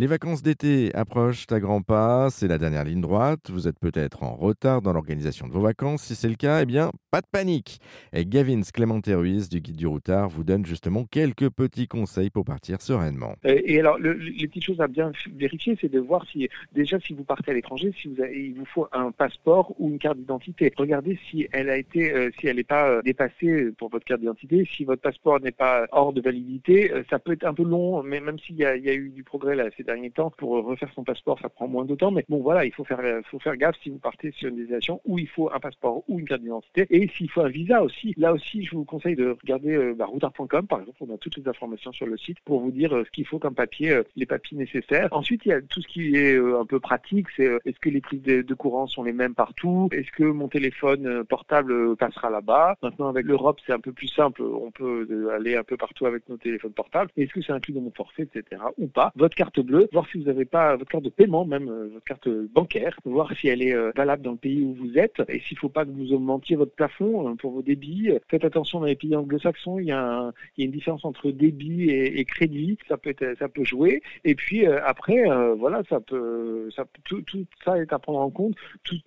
Les vacances d'été approchent à grands pas, c'est la dernière ligne droite. Vous êtes peut-être en retard dans l'organisation de vos vacances. Si c'est le cas, eh bien, pas de panique. Et Gavin Clémenté Ruiz du Guide du Routard vous donne justement quelques petits conseils pour partir sereinement. Et alors, le, les petites choses à bien vérifier, c'est de voir si, déjà, si vous partez à l'étranger, si vous avez, il vous faut un passeport ou une carte d'identité. Regardez si elle a été, euh, si elle n'est pas euh, dépassée pour votre carte d'identité. Si votre passeport n'est pas hors de validité, euh, ça peut être un peu long, mais même s'il y, y a, eu du progrès là ces derniers temps pour refaire son passeport, ça prend moins de temps. Mais bon, voilà, il faut faire, faut faire gaffe si vous partez sur une destination où il faut un passeport ou une carte d'identité. Et s'il faut un visa aussi, là aussi, je vous conseille de regarder euh, bah, routard.com, par exemple. On a toutes les informations sur le site pour vous dire euh, ce qu'il faut comme papier, euh, les papiers nécessaires. Ensuite, il y a tout ce qui est euh, un peu pratique. C'est euh, est-ce que les prises de, de, courant sont les mêmes partout? Est-ce que mon téléphone euh, portable passera là-bas? Maintenant, avec l'Europe, c'est un peu plus simple. On peut aller un peu partout avec nos téléphones portables. Est-ce que c'est inclus dans mon forfait, etc. ou pas? Votre carte bleue, voir si vous n'avez pas votre carte de paiement, même votre carte bancaire, voir si elle est valable dans le pays où vous êtes et s'il ne faut pas que vous augmentiez votre plafond pour vos débits. Faites attention dans les pays anglo-saxons, il, y a une différence entre débit et, crédit, ça peut être, ça peut jouer. Et puis euh, après, euh, voilà, ça peut, ça, tout, tout, ça est à prendre en compte.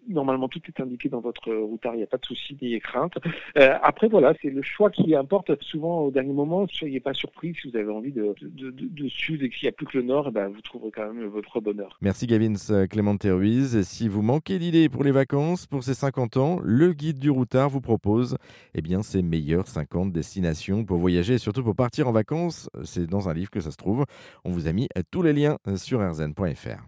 Normalement, tout est indiqué dans votre routard, il n'y a pas de souci ni crainte. Euh, après, voilà, c'est le choix qui importe. Souvent, au dernier moment, soyez pas surpris si vous avez envie de, de sud et qu'il n'y a plus que le nord, eh ben, vous trouverez quand même votre bonheur. Merci Gavin Clément Ruiz. Si vous manquez d'idées pour les vacances, pour ces 50 ans, le guide du routard vous propose eh bien, ses meilleures 50 destinations pour voyager et surtout pour partir en vacances. C'est dans un livre que ça se trouve. On vous a mis tous les liens sur rzn.fr.